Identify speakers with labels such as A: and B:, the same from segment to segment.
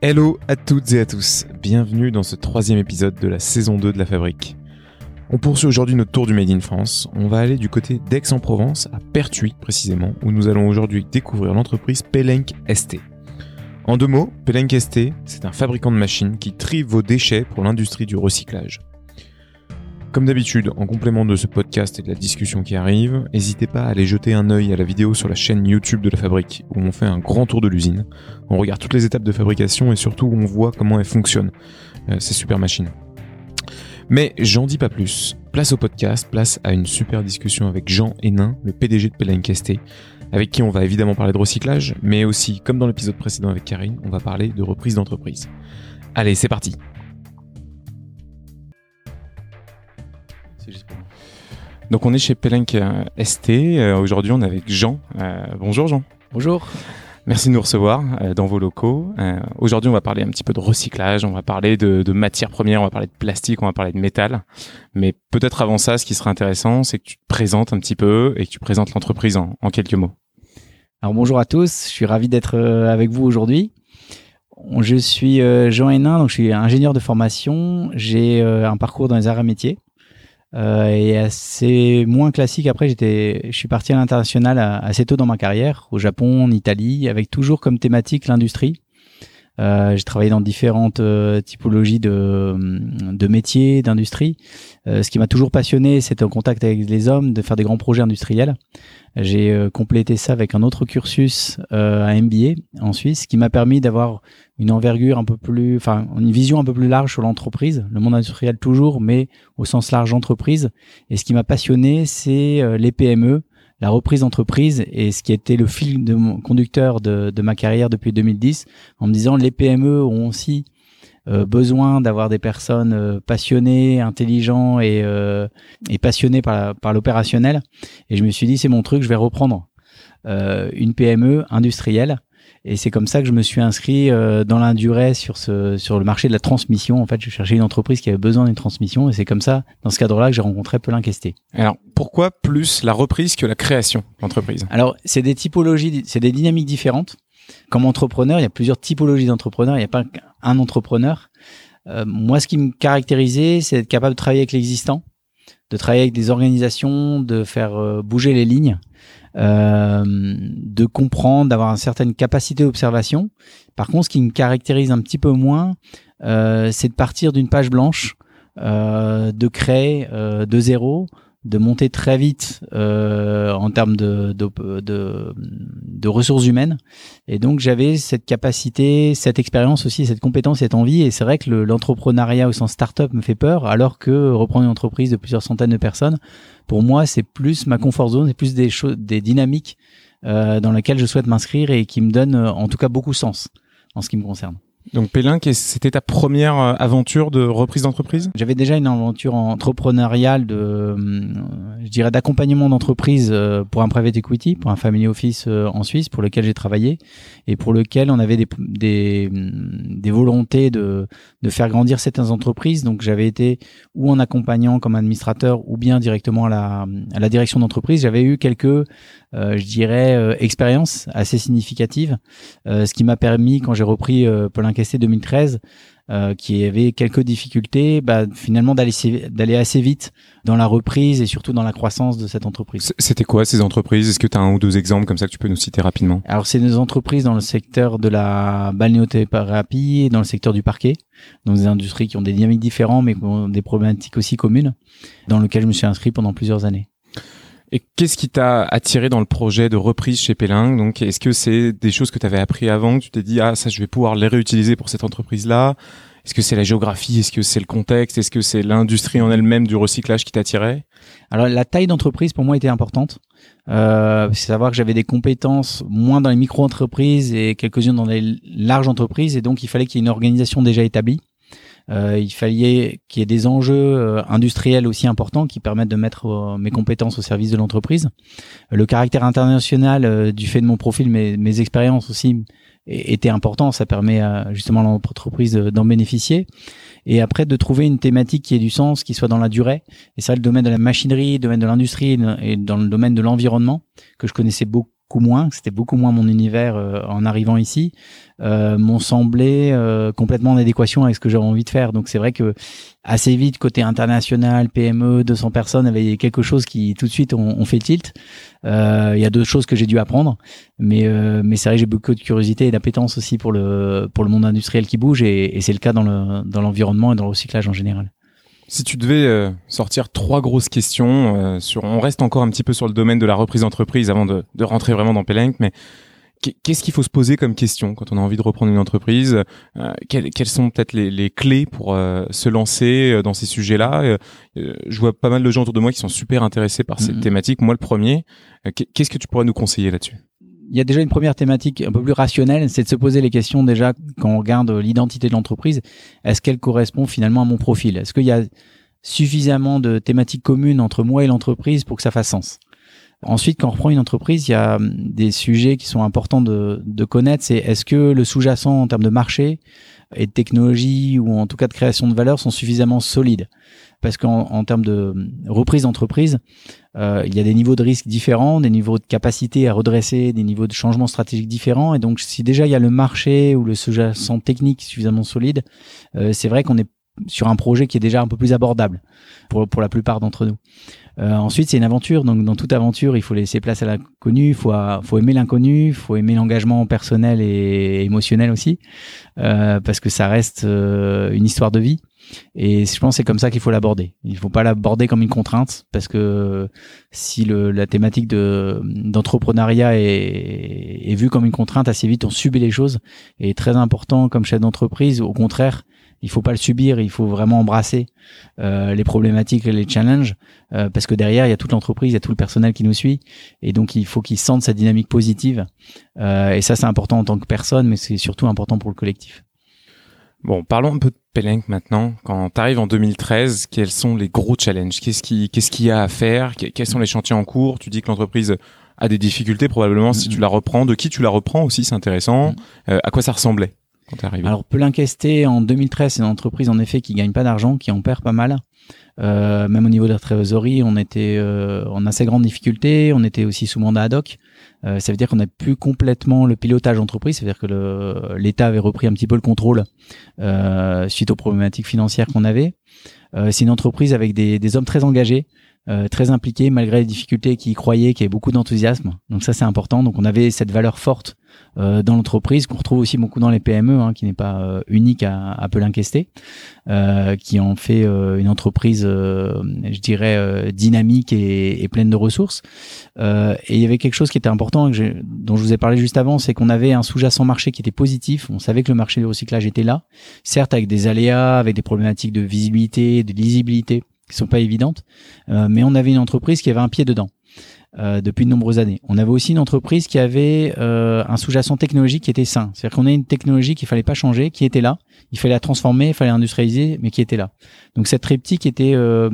A: Hello à toutes et à tous, bienvenue dans ce troisième épisode de la saison 2 de la fabrique. On poursuit aujourd'hui notre tour du Made in France. On va aller du côté d'Aix-en-Provence, à Pertuis précisément, où nous allons aujourd'hui découvrir l'entreprise Pelenk ST. En deux mots, Pelenk ST, c'est un fabricant de machines qui trie vos déchets pour l'industrie du recyclage. Comme d'habitude, en complément de ce podcast et de la discussion qui arrive, n'hésitez pas à aller jeter un œil à la vidéo sur la chaîne YouTube de la fabrique, où on fait un grand tour de l'usine. On regarde toutes les étapes de fabrication et surtout on voit comment elle fonctionne, euh, ces super machines. Mais j'en dis pas plus. Place au podcast, place à une super discussion avec Jean Hénin, le PDG de Pelancaste, avec qui on va évidemment parler de recyclage, mais aussi, comme dans l'épisode précédent avec Karine, on va parler de reprise d'entreprise. Allez, c'est parti Donc on est chez Pelenk euh, ST. Euh, Aujourd'hui on est avec Jean. Euh, bonjour Jean.
B: Bonjour.
A: Merci de nous recevoir euh, dans vos locaux. Euh, Aujourd'hui on va parler un petit peu de recyclage, on va parler de, de matières premières, on va parler de plastique, on va parler de métal. Mais peut-être avant ça, ce qui serait intéressant, c'est que tu te présentes un petit peu et que tu présentes l'entreprise en, en quelques mots.
B: Alors bonjour à tous, je suis ravi d'être avec vous aujourd'hui. Je suis Jean Hénin, donc je suis ingénieur de formation. J'ai un parcours dans les arts et métiers. Euh, et assez moins classique. Après, j'étais, je suis parti à l'international à- assez tôt dans ma carrière, au Japon, en Italie, avec toujours comme thématique l'industrie. Euh, j'ai travaillé dans différentes euh, typologies de, métiers, d'industrie. Euh, ce qui m'a toujours passionné, c'était en contact avec les hommes, de faire des grands projets industriels. J'ai euh, complété ça avec un autre cursus à MBA en Suisse, qui m'a permis d'avoir une envergure un peu plus, enfin, une vision un peu plus large sur l'entreprise, le monde industriel toujours, mais au sens large entreprise. Et ce qui m'a passionné, c'est les PME, la reprise d'entreprise et ce qui était le fil conducteur de, ma carrière depuis 2010, en me disant les PME ont aussi euh, besoin d'avoir des personnes euh, passionnées, intelligents et, euh, et passionnées par, par l'opérationnel. Et je me suis dit c'est mon truc, je vais reprendre une PME industrielle. Et c'est comme ça que je me suis inscrit euh, dans l'induré sur ce sur le marché de la transmission. En fait, je cherchais une entreprise qui avait besoin d'une transmission, et c'est comme ça, dans ce cadre-là, que j'ai rencontré Pelin Questé.
A: Alors pourquoi plus la reprise que la création d'entreprise
B: Alors, c'est des typologies, c'est des dynamiques différentes. Comme entrepreneur, il y a plusieurs typologies d'entrepreneurs. Il n'y a pas qu'un entrepreneur. Euh, moi, ce qui me caractérisait, c'est d'être capable de travailler avec l'existant, de travailler avec des organisations, de faire euh, bouger les lignes, euh, de comprendre, d'avoir une certaine capacité d'observation. Par contre, ce qui me caractérise un petit peu moins, euh, c'est de partir d'une page blanche, euh, de créer euh, de zéro, de monter très vite euh, en termes de, de, ressources humaines. Et donc j'avais cette capacité, cette expérience aussi, cette compétence, cette envie. Et c'est vrai que le- l'entrepreneuriat au sens start-up me fait peur, alors que reprendre une entreprise de plusieurs centaines de personnes, pour moi, c'est plus ma comfort zone, c'est plus des choses, des dynamiques euh, dans lesquelles je souhaite m'inscrire et qui me donnent en tout cas beaucoup de sens en ce qui me concerne.
A: Donc Pélin, c'était ta première euh, aventure de reprise d'entreprise?
B: J'avais déjà une aventure entrepreneuriale de, euh, je dirais, d'accompagnement d'entreprise euh, pour un private equity, pour un family office en Suisse, pour lequel j'ai travaillé et pour lequel on avait des, des, des volontés de, de faire grandir certaines entreprises. Donc j'avais été ou en accompagnant comme administrateur ou bien directement à la, à la direction d'entreprise. J'avais eu quelques, je dirais, expériences assez significatives, ce qui m'a permis, quand j'ai repris Paul Incasté 2013, euh, qui avait quelques difficultés, bah, finalement d'aller assez- d'aller assez vite dans la reprise et surtout dans la croissance de cette entreprise.
A: C'était quoi ces entreprises? Est-ce que tu as un ou deux exemples comme ça que tu peux nous citer rapidement?
B: Alors c'est des entreprises dans le secteur de la balnéothérapie et dans le secteur du parquet, donc des industries qui ont des dynamiques différentes mais qui ont des problématiques aussi communes, dans lesquelles je me suis inscrit pendant plusieurs années.
A: Et qu'est-ce qui t'a attiré dans le projet de reprise chez Pélin Donc, est-ce que c'est des choses que tu avais appris avant, que tu t'es dit ah ça je vais pouvoir les réutiliser pour cette entreprise-là? Est-ce que c'est la géographie? Est-ce que c'est le contexte? Est-ce que c'est l'industrie en elle-même du recyclage qui t'attirait?
B: Alors la taille d'entreprise pour moi était importante. Euh, c'est savoir que j'avais des compétences moins dans les micro-entreprises et quelques-unes dans les larges entreprises. Et donc il fallait qu'il y ait une organisation déjà établie. Euh, il fallait qu'il y ait des enjeux euh, industriels aussi importants qui permettent de mettre euh, mes compétences au service de l'entreprise. Le caractère international du fait de mon profil, mes, mes expériences aussi était important. Ça permet à, justement à l'entreprise de- d'en bénéficier. Et après de trouver une thématique qui ait du sens, qui soit dans la durée. Et ça, le domaine de la machinerie, le domaine de l'industrie et dans le domaine de l'environnement que je connaissais beaucoup moins, c'était beaucoup moins mon univers euh, en arrivant ici, euh, m'ont semblé euh, complètement en adéquation avec ce que j'avais envie de faire. Donc c'est vrai que assez vite, côté international, PME, 200 personnes, avait quelque chose qui tout de suite on, fait tilt. Il y a d'autres choses que j'ai dû apprendre, mais mais c'est vrai que j'ai beaucoup de curiosité et d'appétence aussi pour le pour le monde industriel qui bouge et, et c'est le cas dans le dans l'environnement et dans le recyclage en général.
A: Si tu devais euh, sortir trois grosses questions, euh, sur, on reste encore un petit peu sur le domaine de la reprise d'entreprise avant de, de, rentrer vraiment dans Pelenk, mais qu'est-ce qu'il faut se poser comme question quand on a envie de reprendre une entreprise? Euh, quelles, quelles, sont peut-être les, les, clés pour se lancer dans ces sujets-là? Je vois pas mal de gens autour de moi qui sont super intéressés par cette mm-hmm. thématique. Moi, le premier. Qu'est-ce que tu pourrais nous conseiller là-dessus?
B: Il y a déjà une première thématique un peu plus rationnelle, c'est de se poser les questions déjà quand on regarde l'identité de l'entreprise. Est-ce qu'elle correspond finalement à mon profil? Est-ce qu'il y a suffisamment de thématiques communes entre moi et l'entreprise pour que ça fasse sens? Ensuite, quand on reprend une entreprise, il y a hum, des sujets qui sont importants de, de connaître. C'est est-ce que le sous-jacent en termes de marché et de technologie ou en tout cas de création de valeur sont suffisamment solides? Parce qu'en en termes de reprise d'entreprise, euh, il y a des niveaux de risque différents, des niveaux de capacité à redresser, des niveaux de changement stratégique différents. Et donc, si déjà il y a le marché ou le sous-jacent technique suffisamment solide, euh, c'est vrai qu'on est sur un projet qui est déjà un peu plus abordable pour, pour la plupart d'entre nous. Euh, ensuite, c'est une aventure. Donc, dans toute aventure, il faut laisser place à l'inconnu. Il faut, aimer l'inconnu. Il faut aimer l'engagement personnel et émotionnel aussi, parce que ça reste une histoire de vie. Et je pense que c'est comme ça qu'il faut l'aborder. Il faut pas l'aborder comme une contrainte parce que si la thématique de d'entrepreneuriat est, vue comme une contrainte, assez vite on subit les choses. Et très important comme chef d'entreprise, au contraire, il faut pas le subir, il faut vraiment embrasser euh, les problématiques et les challenges euh, parce que derrière il y a toute l'entreprise, il y a tout le personnel qui nous suit et donc il faut qu'ils sentent sa dynamique positive. Euh, et ça c'est important en tant que personne, mais c'est surtout important pour le collectif.
A: Bon, parlons un peu de Pelenk maintenant. Quand tu arrives en 2013, quels sont les gros challenges? Qu'est-ce qui, qu'est-ce qu'il y a à faire? Quels sont les chantiers en cours? Tu dis que l'entreprise a des difficultés probablement si tu la reprends. De qui tu la reprends aussi, c'est intéressant. Euh, à quoi ça ressemblait quand t'es arrivé?
B: Alors, Pelenk en 2013, c'est une entreprise en effet qui gagne pas d'argent, qui en perd pas mal. Euh, même au niveau de la trésorerie, on était euh, en assez grande difficulté. On était aussi sous mandat ad hoc. Euh, ça veut dire qu'on n'a plus complètement le pilotage entreprise. Ça veut dire que l'État avait repris un petit peu le contrôle euh, suite aux problématiques financières qu'on avait. Euh, c'est une entreprise avec des, des hommes très engagés. Très impliqués malgré les difficultés, qui y croyaient, qui avaient beaucoup d'enthousiasme. Donc ça c'est important. Donc on avait cette valeur forte euh, dans l'entreprise, qu'on retrouve aussi beaucoup dans les PME, hein, qui n'est pas euh, unique à, à Pelin-Questé, euh, qui en fait une entreprise, je dirais, dynamique et, et, pleine de ressources. et il y avait quelque chose qui était important, que dont je vous ai parlé juste avant, c'est qu'on avait un sous-jacent marché qui était positif. On savait que le marché du recyclage était là, certes avec des aléas, avec des problématiques de visibilité, de lisibilité qui sont pas évidentes, mais on avait une entreprise qui avait un pied dedans. Euh, depuis de nombreuses années. On avait aussi une entreprise qui avait euh, un sous-jacent technologique qui était sain. C'est-à-dire qu'on a une technologie qu'il fallait pas changer, qui était là. Il fallait la transformer, il fallait industrialiser, mais qui était là. Donc cette triptyque était euh,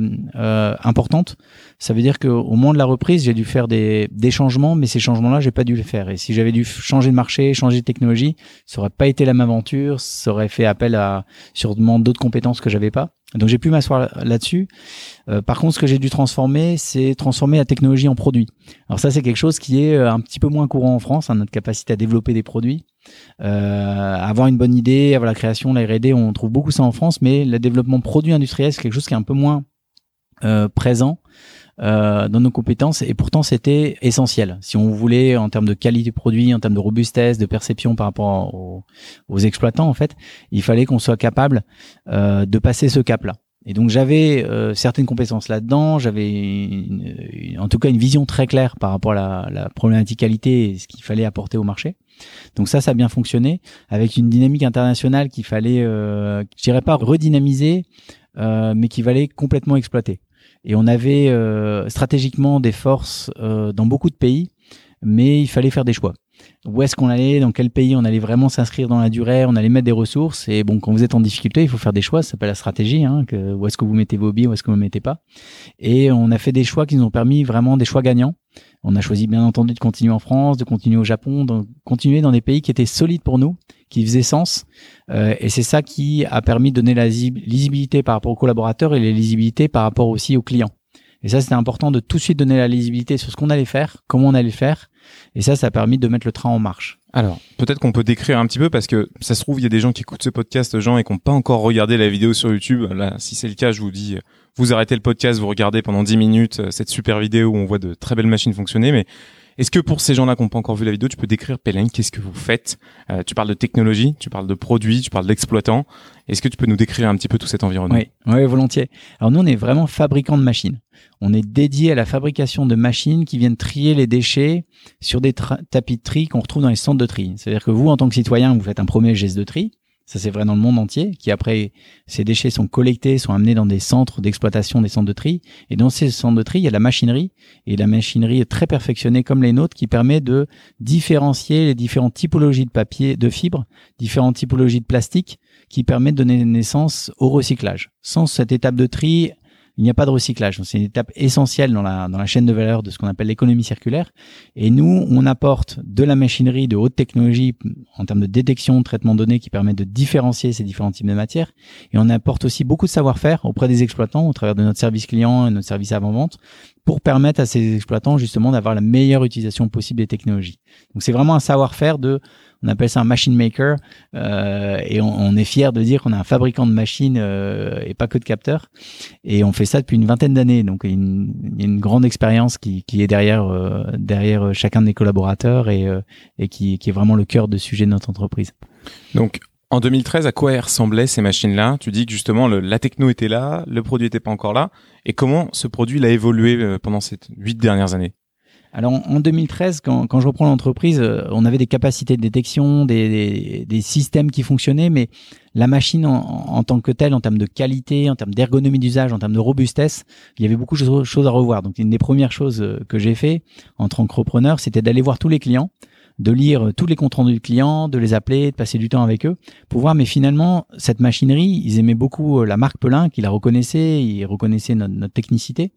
B: importante. Ça veut dire qu'au moment de la reprise, j'ai dû faire des, des changements, mais ces changements-là, j'ai pas dû les faire. Et si j'avais dû changer de marché, changer de technologie, ça aurait pas été la même aventure. Ça aurait fait appel à sûrement d'autres compétences que j'avais pas. Donc j'ai pu m'asseoir là-dessus. Euh, par contre, ce que j'ai dû transformer, c'est transformer la technologie en produit. Alors ça, c'est quelque chose qui est euh, un petit peu moins courant en France, hein, notre capacité à développer des produits, euh, avoir une bonne idée, avoir la création, la R&D, on trouve beaucoup ça en France, mais le développement produit industriel, c'est quelque chose qui est un peu moins euh, présent. Euh, dans nos compétences et pourtant c'était essentiel. Si on voulait en termes de qualité de produit, en termes de robustesse, de perception par rapport aux, aux exploitants en fait, il fallait qu'on soit capable euh, de passer ce cap-là. Et donc j'avais euh, certaines compétences là-dedans, j'avais en tout cas une vision très claire par rapport à la, la problématique qualité et ce qu'il fallait apporter au marché. Donc ça, ça a bien fonctionné avec une dynamique internationale qu'il fallait, euh, je dirais pas redynamiser, euh, mais qu'il fallait complètement exploiter. Et on avait euh, stratégiquement des forces euh, dans beaucoup de pays, mais il fallait faire des choix. Où est-ce qu'on allait, dans quel pays on allait vraiment s'inscrire dans la durée, on allait mettre des ressources. Et bon, quand vous êtes en difficulté, il faut faire des choix. Ça s'appelle la stratégie. Hein, que, où est-ce que vous mettez vos billes, où est-ce que vous ne mettez pas. Et on a fait des choix qui nous ont permis vraiment des choix gagnants. On a choisi bien entendu de continuer en France, de continuer au Japon, de continuer dans des pays qui étaient solides pour nous, qui faisaient sens. Euh, et c'est ça qui a permis de donner la lisibilité par rapport aux collaborateurs et la lisibilité par rapport aussi aux clients. Et ça, c'était important de tout de suite donner la lisibilité sur ce qu'on allait faire, comment on allait faire. Et ça, ça a permis de mettre le train en marche.
A: Alors, peut-être qu'on peut décrire un petit peu parce que ça se trouve, il y a des gens qui écoutent ce podcast, gens, et qui n'ont pas encore regardé la vidéo sur YouTube. Là, si c'est le cas, je vous dis, vous arrêtez le podcast, vous regardez pendant 10 minutes euh, cette super vidéo où on voit de très belles machines fonctionner. Mais est-ce que pour ces gens-là qui n'ont pas encore vu la vidéo, tu peux décrire Pélène Qu'est-ce que vous faites? Euh, Tu parles de technologie, tu parles de produits, tu parles d'exploitants. Est-ce que tu peux nous décrire un petit peu tout cet environnement?
B: Oui, oui, volontiers. Alors nous, on est vraiment fabricant de machines. On est dédié à la fabrication de machines qui viennent trier les déchets sur des tapis de tri qu'on retrouve dans les centres de tri. C'est-à-dire que vous, en tant que citoyen, vous faites un premier geste de tri. Ça, c'est vrai dans le monde entier, qui après, ces déchets sont collectés, sont amenés dans des centres d'exploitation des centres de tri. Et dans ces centres de tri, il y a la machinerie, et la machinerie est très perfectionnée comme les nôtres, qui permet de différencier les différentes typologies de papier, de fibres, différentes typologies de plastique, qui permet de donner naissance au recyclage. Sans cette étape de tri, il n'y a pas de recyclage. C'est une étape essentielle dans la, dans la chaîne de valeur de ce qu'on appelle l'économie circulaire. Et nous, on apporte de la machinerie de haute technologie en termes de détection, de traitement de données qui permet de différencier ces différents types de matières. Et on apporte aussi beaucoup de savoir-faire auprès des exploitants au travers de notre service client et notre service avant-vente pour permettre à ces exploitants justement d'avoir la meilleure utilisation possible des technologies. Donc c'est vraiment un savoir-faire de on appelle ça un machine maker euh, et on, est fier de dire qu'on est un fabricant de machines euh, et pas que de capteurs et on fait ça depuis une vingtaine d'années donc il y, a une, grande expérience qui, est derrière euh, chacun de collaborateurs et, qui, est vraiment le cœur de sujet de notre entreprise.
A: Donc en 2013, à quoi ressemblaient ces machines-là? Tu dis que justement la techno était là, le produit n'était pas encore là. Et comment ce produit a évolué pendant ces huit dernières années?
B: Alors en 2013, quand, quand je reprends l'entreprise, euh, on avait des capacités de détection, des, des, systèmes qui fonctionnaient, mais la machine en, tant que telle, en termes de qualité, en termes d'ergonomie d'usage, en termes de robustesse, il y avait beaucoup de choses à revoir. Donc une des premières choses euh, que j'ai fait en tant qu'entrepreneur, c'était d'aller voir tous les clients, de lire tous les comptes rendus du client, de les appeler, de passer du temps avec eux, pour voir. Mais finalement, cette machinerie, ils aimaient beaucoup euh, la marque Pelin, qui la reconnaissait, ils reconnaissaient notre, technicité.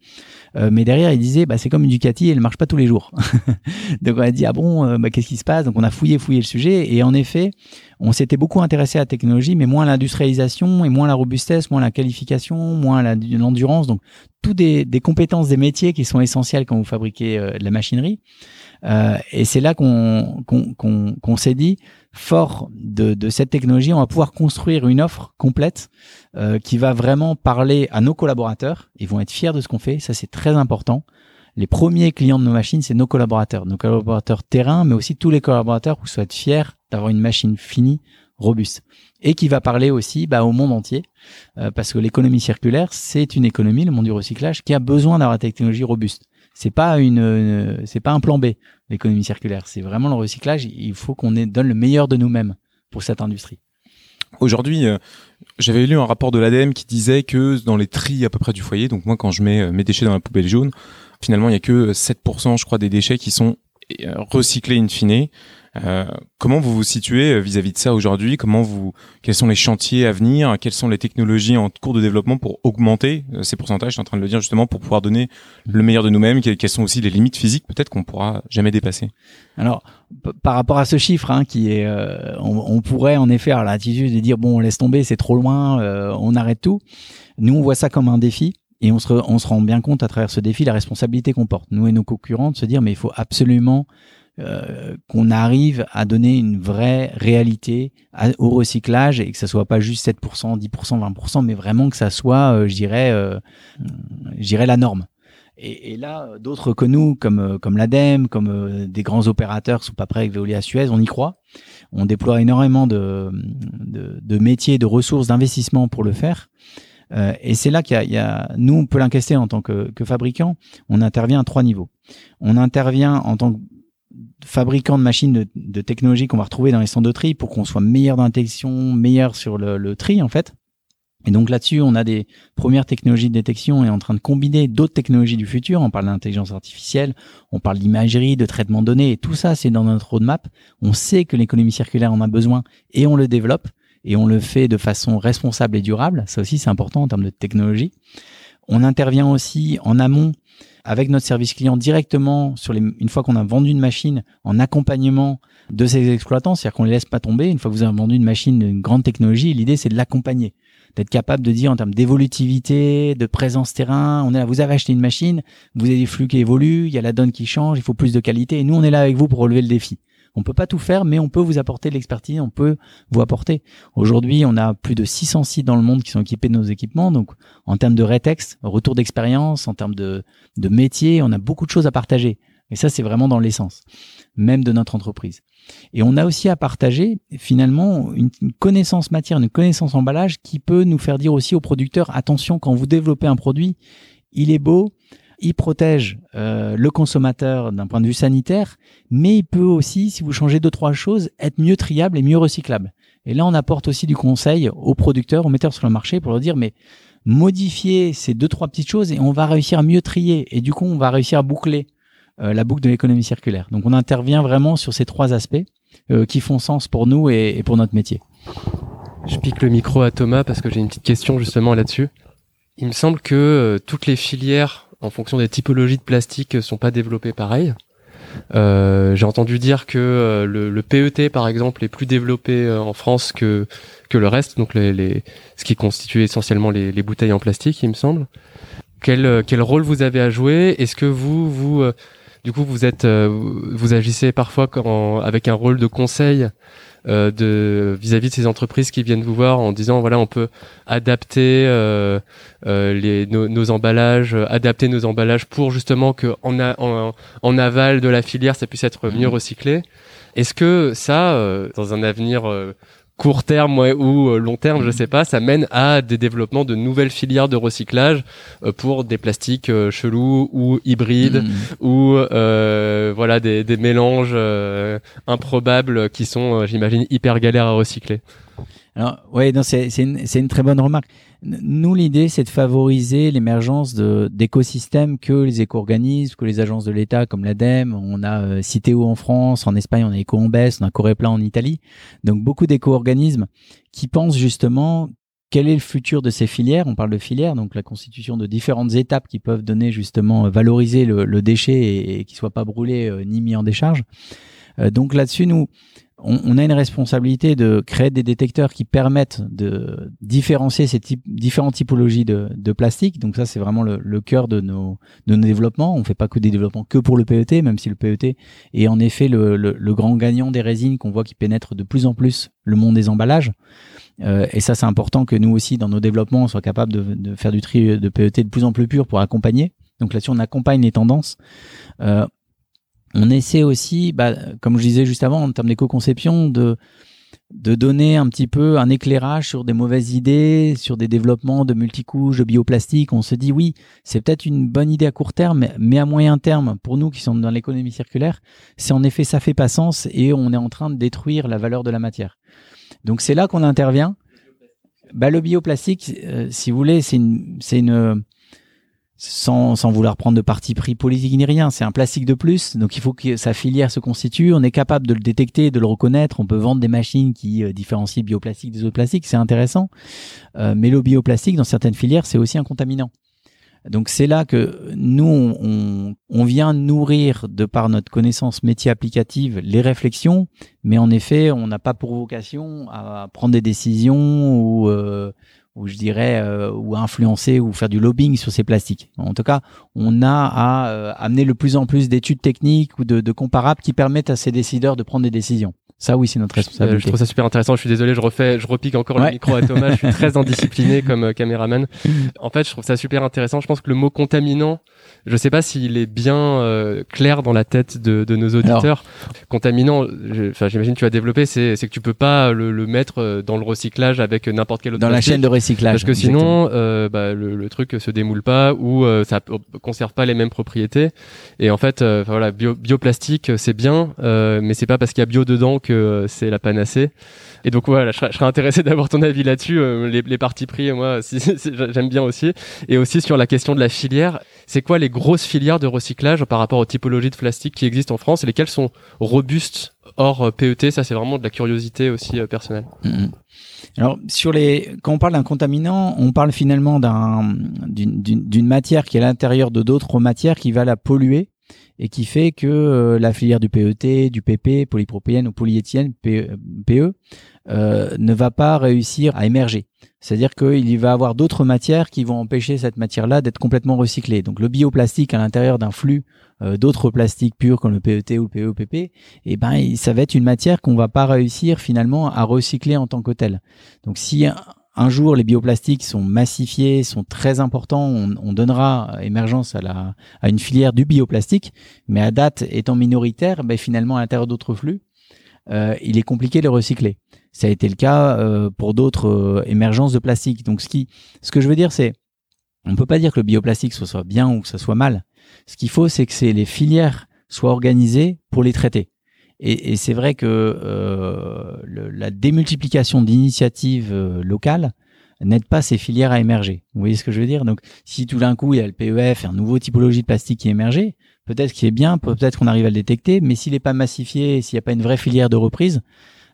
B: Euh, mais derrière, ils disaient, bah, c'est comme une Ducati, elle marche pas tous les jours. Donc on a dit, ah bon, euh, bah, qu'est-ce qui se passe? Donc on a fouillé, fouillé le sujet, et en effet, on s'était beaucoup intéressé à la technologie, mais moins à l'industrialisation et moins à la robustesse, moins à la qualification, moins à l'endurance. Donc, tout des, des, compétences des métiers qui sont essentielles quand vous fabriquez de la machinerie. Euh, et c'est là qu'on s'est dit, fort de, de, cette technologie, on va pouvoir construire une offre complète euh, qui va vraiment parler à nos collaborateurs. Ils vont être fiers de ce qu'on fait. Ça, c'est très important. Les premiers clients de nos machines, c'est nos collaborateurs, nos collaborateurs terrain, mais aussi tous les collaborateurs qui soient fiers d'avoir une machine finie, robuste, et qui va parler aussi bah, au monde entier, euh, parce que l'économie circulaire, c'est une économie, le monde du recyclage, qui a besoin d'avoir une technologie robuste c'est pas une, c'est pas un plan B l'économie circulaire. C'est vraiment le recyclage. Il faut qu'on donne le meilleur de nous-mêmes pour cette industrie.
A: Aujourd'hui, euh, j'avais lu un rapport de l'ADEME qui disait que dans les tris à peu près du foyer, donc moi quand je mets euh, mes déchets dans la poubelle jaune, finalement il y a que 7% je crois des déchets qui sont euh, recyclés in fine. Euh, comment vous vous situez euh, vis-à-vis de ça aujourd'hui? Comment vous Quels sont les chantiers à venir? Quelles sont les technologies en cours de développement pour augmenter euh, ces pourcentages? Je suis en train de le dire justement pour pouvoir donner le meilleur de nous-mêmes. Quelles sont aussi les limites physiques peut-être qu'on pourra jamais dépasser?
B: Alors, par rapport à ce chiffre, hein, qui est, on, pourrait en effet avoir l'attitude de dire bon, on laisse tomber, c'est trop loin, on arrête tout. Nous, on voit ça comme un défi. Et on se, on se rend bien compte à travers ce défi la responsabilité qu'on porte, nous et nos concurrents, de se dire mais il faut absolument euh, qu'on arrive à donner une vraie réalité au recyclage et que ça soit pas juste 7%, 10%, 20%, mais vraiment que ça soit, euh, je dirais, euh, je dirais la norme. Et, et là, d'autres que nous, comme euh, comme l'ADEME, comme euh, des grands opérateurs, sont pas prêts avec Veolia Suez, on y croit. On déploie énormément de, de, de métiers, de ressources, d'investissements pour le faire. Euh, et c'est là qu'il y, y, a, nous, on peut l'incaster en tant que, que fabricant. On intervient à trois niveaux. On intervient en tant que fabricants de machines de, de technologie qu'on va retrouver dans les centres de tri pour qu'on soit meilleur dans la détection, meilleur sur le, le tri en fait. Et donc là-dessus, on a des premières technologies de détection et en train de combiner d'autres technologies du futur. On parle d'intelligence artificielle, on parle d'imagerie, de traitement de données, et tout ça, c'est dans notre roadmap. On sait que l'économie circulaire en a besoin et on le développe et on le fait de façon responsable et durable. Ça aussi, c'est important en termes de technologie. On intervient aussi en amont avec notre service client directement sur les, une fois qu'on a vendu une machine en accompagnement de ces exploitants, c'est-à-dire qu'on les laisse pas tomber. Une fois que vous avez vendu une machine d'une grande technologie, l'idée c'est de l'accompagner. d'être capable de dire en termes d'évolutivité, de présence terrain, on est là, vous avez acheté une machine, vous avez des flux qui évoluent, il y a la donne qui change, il faut plus de qualité, et nous on est là avec vous pour relever le défi. On peut pas tout faire, mais on peut vous apporter de l'expertise, on peut vous apporter. Aujourd'hui, on a plus de 600 sites dans le monde qui sont équipés de nos équipements. Donc, en termes de rétex, retour d'expérience, en termes de, de métier, on a beaucoup de choses à partager. Et ça, c'est vraiment dans l'essence, même de notre entreprise. Et on a aussi à partager, finalement, une, connaissance matière, une connaissance emballage qui peut nous faire dire aussi aux producteurs, attention, quand vous développez un produit, il est beau, il protège euh, le consommateur d'un point de vue sanitaire, mais il peut aussi, si vous changez deux trois choses, être mieux triable et mieux recyclable. Et là, on apporte aussi du conseil aux producteurs, aux metteurs sur le marché pour leur dire mais modifier ces deux trois petites choses et on va réussir à mieux trier et du coup on va réussir à boucler euh, la boucle de l'économie circulaire. Donc on intervient vraiment sur ces trois aspects euh, qui font sens pour nous et, et pour notre métier.
C: Je pique le micro à Thomas parce que j'ai une petite question justement là-dessus. Il me semble que toutes les filières en fonction des typologies de plastique sont pas développées pareil. Euh, j'ai entendu dire que euh, le, PET par exemple est plus développé euh, en France que que le reste, donc les, les ce qui constitue essentiellement les, les, bouteilles en plastique, il me semble. Quel quel rôle vous avez à jouer? Est-ce que vous vous du coup vous êtes vous agissez parfois avec un rôle de conseil euh, de vis-à-vis de ces entreprises qui viennent vous voir en disant voilà on peut adapter euh, euh, les, nos, emballages, adapter nos emballages pour justement que en, en, en, aval de la filière ça puisse être mieux mmh. recyclé. Est-ce que ça, dans un avenir court terme ou euh, long terme, je sais pas, ça mène à des développements de nouvelles filières de recyclage euh, pour des plastiques euh, chelous ou hybrides mm. ou voilà des, des mélanges improbables qui sont, j'imagine, hyper galères à recycler.
B: Alors, ouais, non, c'est une, une très bonne remarque. Nous, l'idée, c'est de favoriser l'émergence d'écosystèmes que les éco-organismes, que les agences de l'État comme l'ADEME, on a euh, en France, en Espagne, on a Ecoembes, on a Coreplan en Italie. Donc, beaucoup d'éco-organismes qui pensent justement quel est le futur de ces filières On parle de filières, donc la constitution de différentes étapes qui peuvent donner justement euh, valoriser le, déchet et, et qu'il soit pas brûlé euh, ni mis en décharge. donc là-dessus, nous, on, a une responsabilité de créer des détecteurs qui permettent de différencier ces types, différentes typologies de, de plastique. Donc ça, c'est vraiment le, cœur de nos, développements. On fait pas que des développements que pour le PET, même si le PET est en effet le, grand gagnant des résines qu'on voit qui pénètre de plus en plus le monde des emballages. Euh, et ça, c'est important que nous aussi, dans nos développements, on soit capable de, de, faire du tri de PET de plus en plus pur pour accompagner. Donc là-dessus, on accompagne les tendances. Euh, on essaie aussi, bah, comme je disais juste avant, en termes d'éco-conception, de, de donner un petit peu un éclairage sur des mauvaises idées, sur des développements de multicouches, de bioplastique. On se dit oui, c'est peut-être une bonne idée à court terme, mais à moyen terme, pour nous qui sommes dans l'économie circulaire, c'est en effet ça fait pas sens et on est en train de détruire la valeur de la matière. Donc c'est là qu'on intervient. Bah, le bioplastique, euh, si vous voulez, c'est une, c'est une, sans, sans vouloir prendre de parti pris politique ni rien. C'est un plastique de plus, donc il faut que sa filière se constitue. On est capable de le détecter, de le reconnaître. On peut vendre des machines qui euh, différencient bioplastique des autres plastiques, c'est intéressant. Euh, mais le bioplastique, dans certaines filières, c'est aussi un contaminant. Donc c'est là que nous, on, on, vient nourrir, de par notre connaissance métier applicative, les réflexions, mais en effet, on n'a pas pour vocation à prendre des décisions ou... Euh, ou je dirais, euh, ou influencer ou faire du lobbying sur ces plastiques. En tout cas, on a à euh, amener le plus en plus d'études techniques ou de, de comparables qui permettent à ces décideurs de prendre des décisions. Ça, oui, c'est notre responsabilité.
C: Je, trouve ça super intéressant. Je suis désolé, je refais, je repique encore le micro à Thomas. je suis très indiscipliné comme euh, caméraman. En fait, je trouve ça super intéressant. Je pense que le mot contaminant, je sais pas s'il est bien euh, clair dans la tête de, de nos auditeurs. Contaminant, enfin, j'imagine que tu as développé, c'est, c'est que tu peux pas le, le, mettre euh, dans le recyclage avec n'importe quel autre.
B: Dans la chaîne de recyclage.
C: Parce que sinon, euh, bah, le, le, truc se démoule pas ou ça conserve pas les mêmes propriétés. Et en fait, voilà, bio, bioplastique, c'est bien, mais c'est pas parce qu'il y a bio dedans que c'est la panacée. Et donc voilà, je serais, intéressé d'avoir ton avis là-dessus. les, les parties pris, moi, j'aime bien aussi. Et aussi sur la question de la filière c'est quoi les grosses filières de recyclage par rapport aux typologies de plastique qui existent en France et lesquelles sont robustes hors euh, PET Ça, c'est vraiment de la curiosité aussi euh, personnelle.
B: Mm-hmm. Alors, sur les, quand on parle d'un contaminant, on parle finalement d'un, d'une, matière qui est à l'intérieur de d'autres matières qui va la polluer et qui fait que la filière du PET, du PP, polypropylène ou polyéthylène, PE, PE ne va pas réussir à émerger. C'est-à-dire qu'il va avoir d'autres matières qui vont empêcher cette matière-là d'être complètement recyclée. Donc le bioplastique à l'intérieur d'un flux euh, d'autres plastiques purs comme le PET ou le PEPP, et eh ben ça va être une matière qu'on va pas réussir finalement à recycler en tant que tel. Donc si un, jour les bioplastiques sont massifiés, sont très importants, on, donnera émergence à, la, à une filière du bioplastique, mais à date étant minoritaire, ben finalement à l'intérieur d'autres flux, euh, il est compliqué de les recycler. Ça a été le cas euh, pour d'autres euh, émergences de plastique. Donc ce qui, ce que je veux dire, c'est, on peut pas dire que le bioplastique soit, soit bien ou que ça soit mal. Ce qu'il faut, c'est que les filières soient organisées pour les traiter. Et, et c'est vrai que euh, le, la démultiplication d'initiatives locales n'aide pas ces filières à émerger. Vous voyez ce que je veux dire? Donc, si tout d'un coup il y a le PEF, un nouveau typologie de plastique qui est émergé, peut-être qu'il est bien, peut-être qu'on arrive à le détecter, mais s'il n'est pas massifié, s'il n'y a pas une vraie filière de reprise,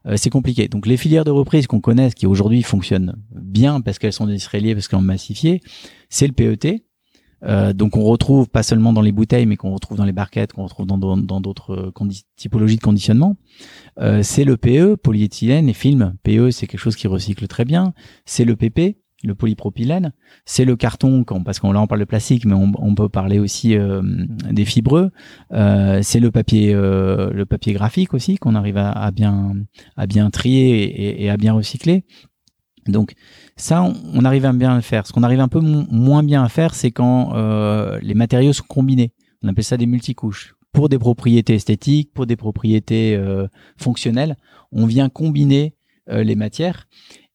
B: euh, c'est compliqué. Donc les filières de reprise qu'on connaît, qui aujourd'hui fonctionnent bien parce qu'elles sont industrialisées, parce qu'elles sont massifiées, c'est le PET. Euh, donc on retrouve pas seulement dans les bouteilles, mais qu'on retrouve dans les barquettes, qu'on retrouve dans d'autres typologies de conditionnement. Euh, c'est le PE, polyéthylène et film. PE, c'est quelque chose qui recycle très bien. C'est le PP, le polypropylène, c'est le carton, parce qu'on là on parle de plastique, mais on, peut parler aussi euh, des fibreux. Euh, c'est le papier, euh, le papier graphique aussi qu'on arrive à, bien à bien trier et, à bien recycler. Donc ça, on, arrive à bien le faire. Ce qu'on arrive un peu moins bien à faire, c'est quand les matériaux sont combinés. On appelle ça des multicouches. Pour des propriétés esthétiques, pour des propriétés fonctionnelles, on vient combiner les matières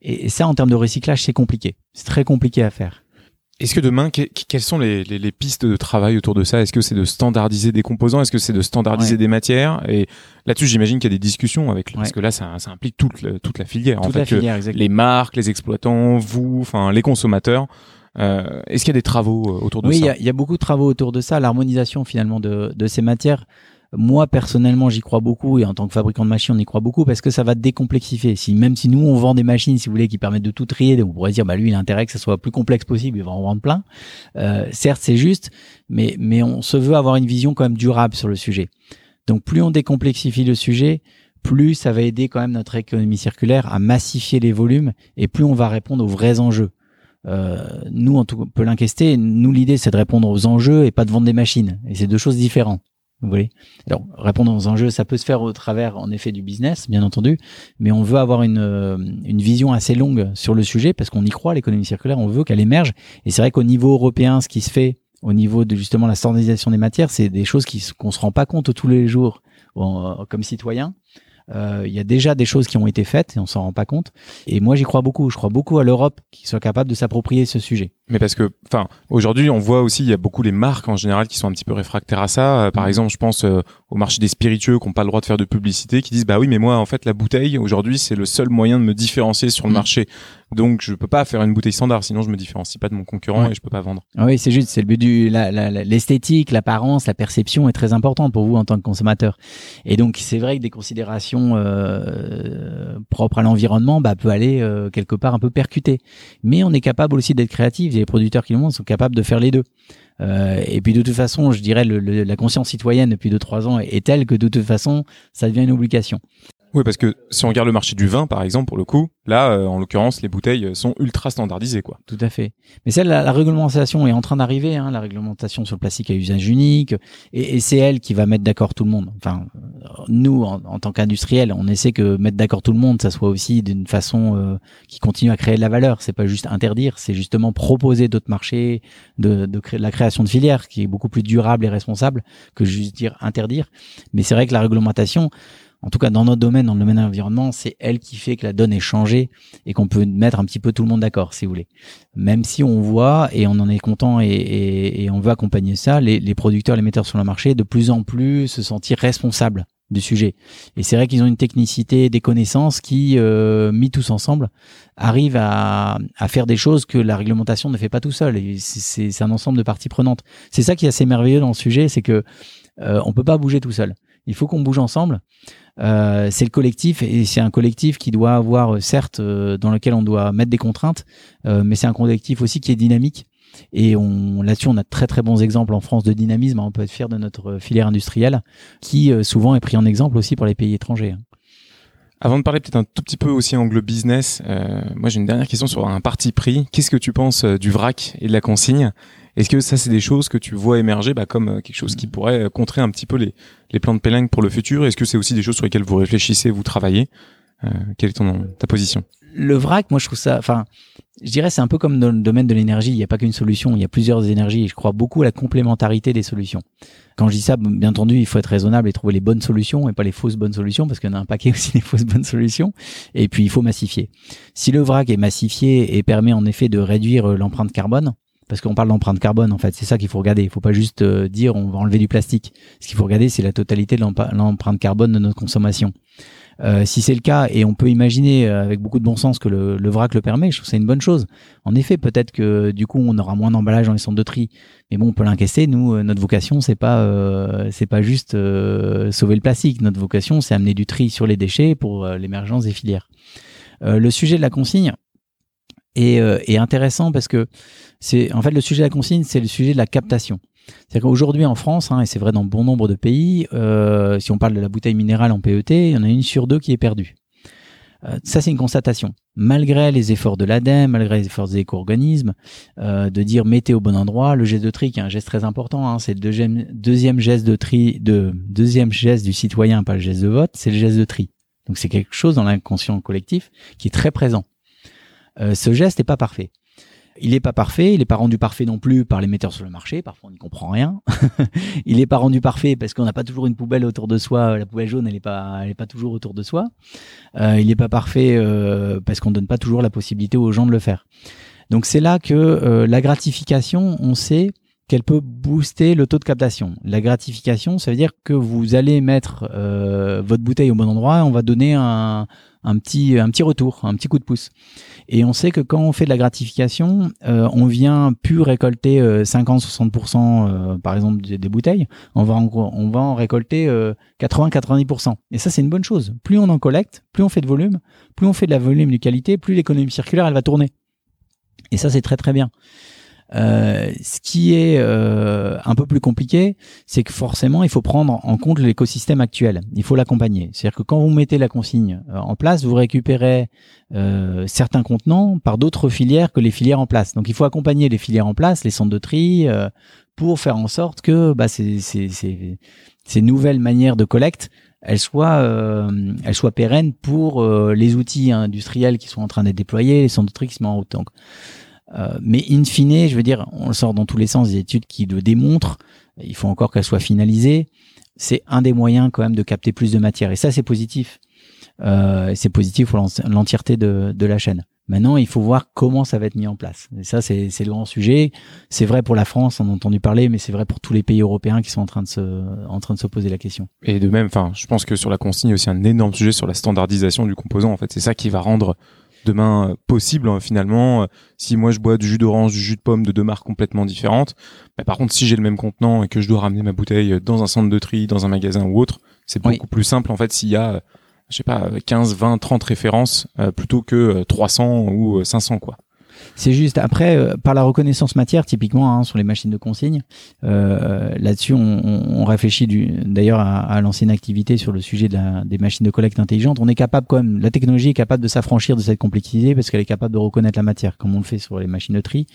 B: et, ça, en termes de recyclage, c'est compliqué. C'est très compliqué à faire.
A: Est-ce que demain, quelles sont les, les, pistes de travail autour de ça? Est-ce que c'est de standardiser des composants? Est-ce que c'est de standardiser des matières? Et là-dessus, j'imagine qu'il y a des discussions avec, parce que là, ça, ça implique toute, la, toute la filière.
B: Toute en fait, la filière,
A: Les marques, les exploitants, vous, enfin les consommateurs. Euh, Est-ce qu'il y a des travaux euh, autour de
B: ça
A: Oui,
B: il y, y, a beaucoup de travaux autour de ça. L'harmonisation finalement de, de ces matières moi, personnellement, j'y crois beaucoup et en tant que fabricant de machines, on y croit beaucoup parce que ça va décomplexifier. Si, même si nous, on vend des machines, si vous voulez, qui permettent de tout trier, on pourrait dire, bah, lui, il a intérêt que ça soit plus complexe possible, il va en vendre plein. Euh, certes, c'est juste, mais, mais on se veut avoir une vision quand même durable sur le sujet. Donc, plus on décomplexifie le sujet, plus ça va aider quand même notre économie circulaire à massifier les volumes et plus on va répondre aux vrais enjeux. Euh, nous, en tout peu l'inquiéter, nous, l'idée, c'est de répondre aux enjeux et pas de vendre des machines. Et c'est deux choses différentes. Vous voyez? Alors, répondre aux enjeux, ça peut se faire au travers, en effet, du business, bien entendu, mais on veut avoir une, euh, une vision assez longue sur le sujet parce qu'on y croit, l'économie circulaire, on veut qu'elle émerge. Et c'est vrai qu'au niveau européen, ce qui se fait au niveau de justement la standardisation des matières, c'est des choses qu'on se rend pas compte tous les jours comme citoyen. Euh, il y a déjà des choses qui ont été faites et on s'en rend pas compte. Et moi, j'y crois beaucoup. Je crois beaucoup à l'Europe qui soit capable de s'approprier ce sujet.
A: Mais parce que, enfin, aujourd'hui, on voit aussi, il y a beaucoup les marques en général qui sont un petit peu réfractaires à ça. Euh, par mm. exemple, je pense euh, au marché des spiritueux qui n'ont pas le droit de faire de publicité, qui disent, bah oui, mais moi, en fait, la bouteille, aujourd'hui, c'est le seul moyen de me différencier sur le mm. marché. Donc, je peux pas faire une bouteille standard, sinon je me différencie pas de mon concurrent et je peux pas vendre.
B: Ah oui, c'est juste, c'est le but du, l'esthétique, l'apparence, la perception est très importante pour vous en tant que consommateur. Et donc, c'est vrai que des considérations euh, propres à l'environnement, bah, peut aller euh, quelque part un peu percuter. Mais on est capable aussi d'être créatif. Les producteurs qui le montrent sont capables de faire les deux. Euh, et puis de toute façon, je dirais, le, la conscience citoyenne depuis 2-3 ans est telle que de toute façon, ça devient une obligation.
A: Oui, parce que si on regarde le marché du vin, par exemple, pour le coup, là, euh, en l'occurrence, les bouteilles sont ultra standardisées, quoi.
B: Tout à fait. Mais celle, la, la réglementation est en train d'arriver, hein, la réglementation sur le plastique à usage unique, et, c'est elle qui va mettre d'accord tout le monde. Enfin, nous, en, tant qu'industriels, on essaie que mettre d'accord tout le monde, ça soit aussi d'une façon euh, qui continue à créer de la valeur. C'est pas juste interdire, c'est justement proposer d'autres marchés, de, de créer la création de filières qui est beaucoup plus durable et responsable que juste dire interdire. Mais c'est vrai que la réglementation en tout cas dans notre domaine, dans le domaine de l'environnement, c'est elle qui fait que la donne est changée et qu'on peut mettre un petit peu tout le monde d'accord, si vous voulez. Même si on voit, et on en est content et, on veut accompagner ça, les, producteurs, les metteurs sur le marché, de plus en plus se sentir responsables du sujet. Et c'est vrai qu'ils ont une technicité, des connaissances qui, euh, mis tous ensemble, arrivent à, à, faire des choses que la réglementation ne fait pas tout seul. C'est un ensemble de parties prenantes. C'est ça qui est assez merveilleux dans le sujet, c'est que euh, on peut pas bouger tout seul. Il faut qu'on bouge ensemble. Euh, c'est le collectif et c'est un collectif qui doit avoir, euh, certes, euh, dans lequel on doit mettre des contraintes, mais c'est un collectif aussi qui est dynamique Et on, là-dessus, on a très très bons exemples en France de dynamisme. On peut être fier de notre filière industrielle, qui souvent est pris en exemple aussi pour les pays étrangers.
A: Avant de parler peut-être un tout petit peu aussi angle business, euh, moi j'ai une dernière question sur un parti pris. Qu'est-ce que tu penses euh, du vrac et de la consigne? Est-ce que ça c'est des choses que tu vois émerger bah, comme euh, quelque chose qui pourrait contrer un petit peu les, les plans de Pélingue pour le futur? Est-ce que c'est aussi des choses sur lesquelles vous réfléchissez, vous travaillez? Quelle est ton, ta position?
B: Le vrac, moi je trouve ça, enfin, je dirais c'est un peu comme dans le domaine de l'énergie. Il n'y a pas qu'une solution, il y a plusieurs énergies. Je crois beaucoup à la complémentarité des solutions. Quand je dis ça, bien entendu, il faut être raisonnable et trouver les bonnes solutions et pas les fausses bonnes solutions parce qu'il y en a un paquet aussi des fausses bonnes solutions. Et puis il faut massifier. Si le vrac est massifié et permet en effet de réduire euh, l'empreinte carbone, parce qu'on parle d'empreinte carbone en fait, c'est ça qu'il faut regarder. Il faut pas juste euh, dire on va enlever du plastique. Ce qu'il faut regarder, c'est la totalité de l'empreinte carbone de notre consommation. Euh, si c'est le cas, et on peut imaginer euh, avec beaucoup de bon sens que le, le vrac le permet, je trouve que c'est une bonne chose. En effet, peut-être que du coup, on aura moins d'emballage dans les centres de tri, mais bon, on peut l'incaisser. Nous, notre vocation, c'est pas, pas juste sauver le plastique. Notre vocation, c'est amener du tri sur les déchets pour l'émergence des filières. le sujet de la consigne est, est intéressant parce que c'est, en fait, le sujet de la consigne, c'est le sujet de la captation. C'est-à-dire qu'aujourd'hui en France, hein, et c'est vrai dans bon nombre de pays, euh, si on parle de la bouteille minérale en PET, il y en a une sur deux qui est perdue. Euh, ça, c'est une constatation. Malgré les efforts de l'ADEME, malgré les efforts des éco-organismes, euh, de dire mettez au bon endroit, le geste de tri, qui est un geste très important, hein, c'est le deuxième, deuxième geste de tri, de, deuxième geste du citoyen, pas le geste de vote, c'est le geste de tri. Donc c'est quelque chose dans l'inconscient collectif qui est très présent. ce geste n'est pas parfait. Il n'est pas parfait, il n'est pas rendu parfait non plus par les metteurs sur le marché, parfois on n'y comprend rien. il n'est pas rendu parfait parce qu'on n'a pas toujours une poubelle autour de soi, la poubelle jaune elle n'est pas, pas toujours autour de soi. Euh, il n'est pas parfait euh, parce qu'on donne pas toujours la possibilité aux gens de le faire. Donc c'est là que euh, la gratification, on sait qu'elle peut booster le taux de captation. La gratification, ça veut dire que vous allez mettre votre bouteille au bon endroit on va donner un, un petit, un petit retour, un petit coup de pouce. Et on sait que quand on fait de la gratification, euh, on vient plus récolter 50-60% euh, euh, par exemple des, bouteilles, on va en, on va en récolter 80-90%. Et ça c'est une bonne chose. Plus on en collecte, plus on fait de volume, plus on fait de la volume de qualité, plus l'économie circulaire elle va tourner. Et ça c'est très très bien. Euh, ce qui est euh, un peu plus compliqué, c'est que forcément, il faut prendre en compte l'écosystème actuel. Il faut l'accompagner. C'est-à-dire que quand vous mettez la consigne euh, en place, vous récupérez certains contenants par d'autres filières que les filières en place. Donc, il faut accompagner les filières en place, les centres de tri, pour faire en sorte que bah, ces, ces, ces, nouvelles manières de collecte elles soient pérennes pour les outils industriels qui sont en train d'être déployés, les centres de tri qui se mettent en route. Donc, euh, mais in fine, je veux dire, on le sort dans tous les sens des études qui le démontrent. Il faut encore qu'elles soient finalisées. C'est un des moyens quand même de capter plus de matière. Et ça, c'est positif. Euh, c'est positif pour l'entièreté de, de, la chaîne. Maintenant, il faut voir comment ça va être mis en place. Et ça, c'est le grand sujet. C'est vrai pour la France, on a entendu parler, mais c'est vrai pour tous les pays européens qui sont en train de se, en train de se poser la question.
A: Et de même, enfin, je pense que sur la consigne, il y a aussi un énorme sujet sur la standardisation du composant. En fait, c'est ça qui va rendre demain euh, possible hein, finalement. Euh, si moi je bois du jus d'orange, du jus de pomme de deux marques complètement différentes, bah, par contre si j'ai le même contenant et que je dois ramener ma bouteille dans un centre de tri, dans un magasin ou autre, c'est beaucoup plus simple en fait s'il y a je sais pas 15, 20, 30 références euh, plutôt que 300 ou 500 quoi.
B: C'est juste après euh, par la reconnaissance matière typiquement hein, sur les machines de consigne. Euh, Là-dessus, on, on, réfléchit d'ailleurs à, à lancer une activité sur le sujet de la, des machines de collecte intelligentes. On est capable quand même, la technologie est capable de s'affranchir de cette complexité parce qu'elle est capable de reconnaître la matière, comme on le fait sur les machines de tri.